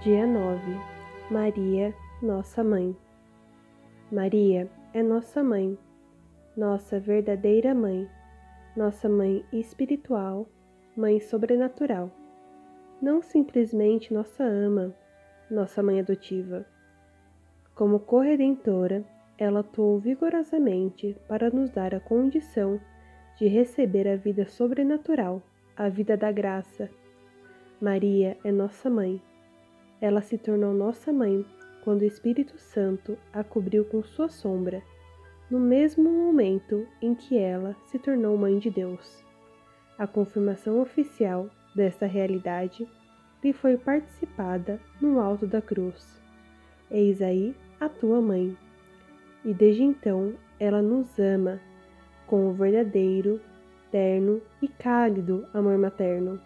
Dia 9 Maria, nossa mãe. Maria é nossa mãe, nossa verdadeira mãe, nossa mãe espiritual, mãe sobrenatural. Não simplesmente nossa ama, nossa mãe adotiva. Como corredentora, ela atuou vigorosamente para nos dar a condição de receber a vida sobrenatural, a vida da graça. Maria é nossa mãe ela se tornou nossa mãe quando o Espírito Santo a cobriu com sua sombra, no mesmo momento em que ela se tornou mãe de Deus. A confirmação oficial desta realidade lhe foi participada no alto da cruz. Eis aí a tua mãe. E desde então ela nos ama com o verdadeiro, terno e cálido amor materno.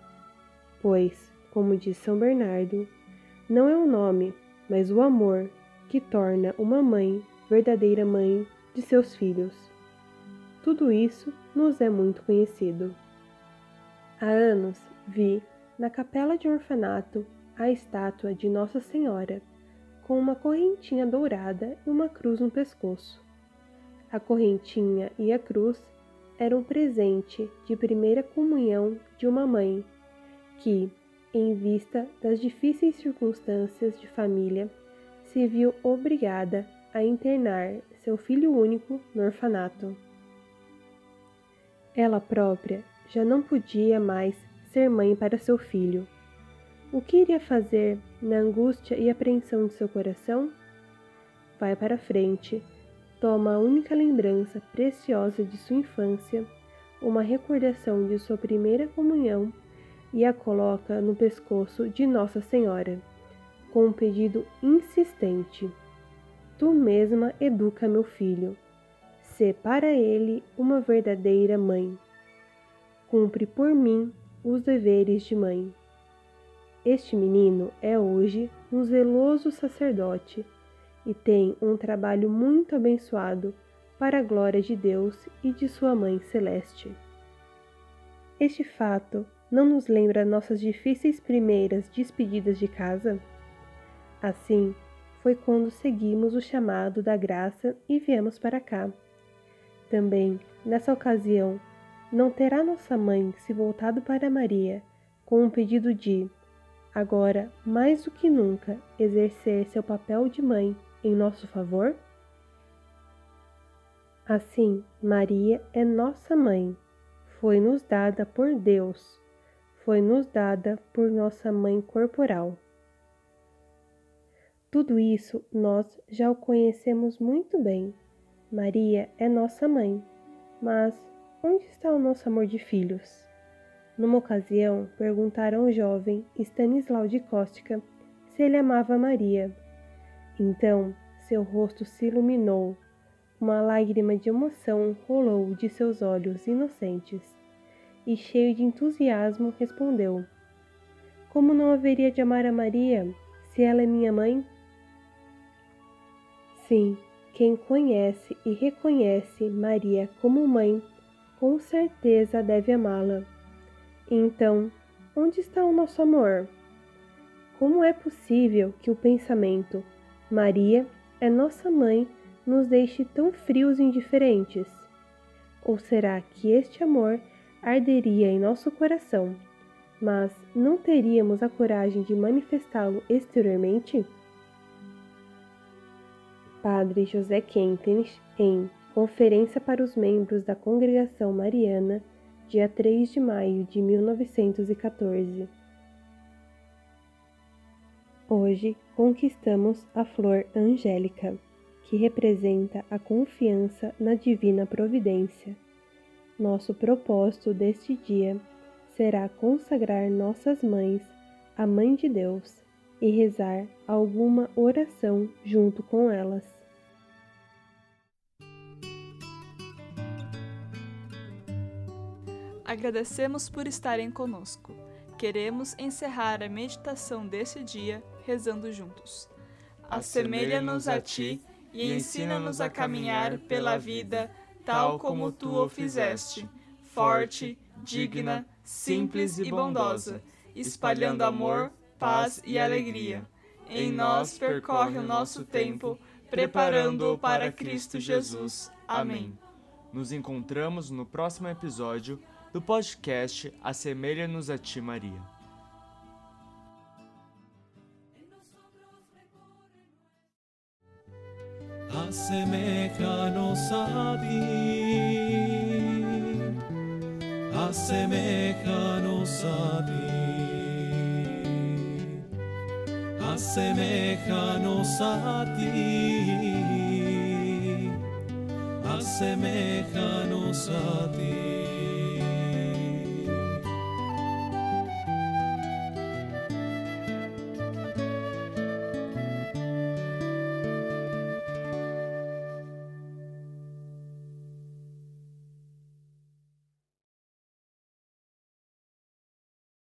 Pois, como diz São Bernardo, não é o nome, mas o amor que torna uma mãe verdadeira mãe de seus filhos. Tudo isso nos é muito conhecido. Há anos vi na capela de um orfanato a estátua de Nossa Senhora, com uma correntinha dourada e uma cruz no pescoço. A correntinha e a cruz eram presente de primeira comunhão de uma mãe que, em vista das difíceis circunstâncias de família, se viu obrigada a internar seu filho único no orfanato. Ela própria já não podia mais ser mãe para seu filho. O que iria fazer na angústia e apreensão de seu coração? Vai para frente, toma a única lembrança preciosa de sua infância, uma recordação de sua primeira comunhão e a coloca no pescoço de Nossa Senhora, com um pedido insistente: Tu mesma educa meu filho, sê para ele uma verdadeira mãe. Cumpre por mim os deveres de mãe. Este menino é hoje um zeloso sacerdote e tem um trabalho muito abençoado para a glória de Deus e de sua Mãe Celeste. Este fato não nos lembra nossas difíceis primeiras despedidas de casa? Assim, foi quando seguimos o chamado da graça e viemos para cá. Também, nessa ocasião, não terá nossa mãe se voltado para Maria com um pedido de, agora mais do que nunca, exercer seu papel de mãe em nosso favor? Assim, Maria é nossa mãe, foi-nos dada por Deus foi-nos dada por nossa mãe corporal. Tudo isso nós já o conhecemos muito bem. Maria é nossa mãe, mas onde está o nosso amor de filhos? Numa ocasião, perguntaram ao jovem Stanislau de Kostka se ele amava Maria. Então, seu rosto se iluminou, uma lágrima de emoção rolou de seus olhos inocentes e, cheio de entusiasmo, respondeu: Como não haveria de amar a Maria, se ela é minha mãe? Sim, quem conhece e reconhece Maria como mãe, com certeza deve amá-la. Então, onde está o nosso amor? Como é possível que o pensamento Maria é nossa mãe nos deixe tão frios e indiferentes? Ou será que este amor arderia em nosso coração, mas não teríamos a coragem de manifestá-lo exteriormente? Padre José Kentenich, em Conferência para os Membros da Congregação Mariana, dia 3 de maio de 1914. Hoje conquistamos a flor angélica, que representa a confiança na divina providência. Nosso propósito deste dia será consagrar nossas mães à Mãe de Deus, e rezar alguma oração junto com elas. Agradecemos por estarem conosco. Queremos encerrar a meditação desse dia rezando juntos. Assemelha-nos a ti e ensina-nos a caminhar pela vida tal como tu o fizeste, forte, digna, simples e bondosa, espalhando amor, paz e alegria. Em nós percorre o nosso tempo, preparando-o para Cristo Jesus. Amém. Nos encontramos no próximo episódio do podcast Assemelha-nos a Ti, Maria. Asemejanos a ti, asemejanos a ti, asemejanos a ti, asemejanos a ti.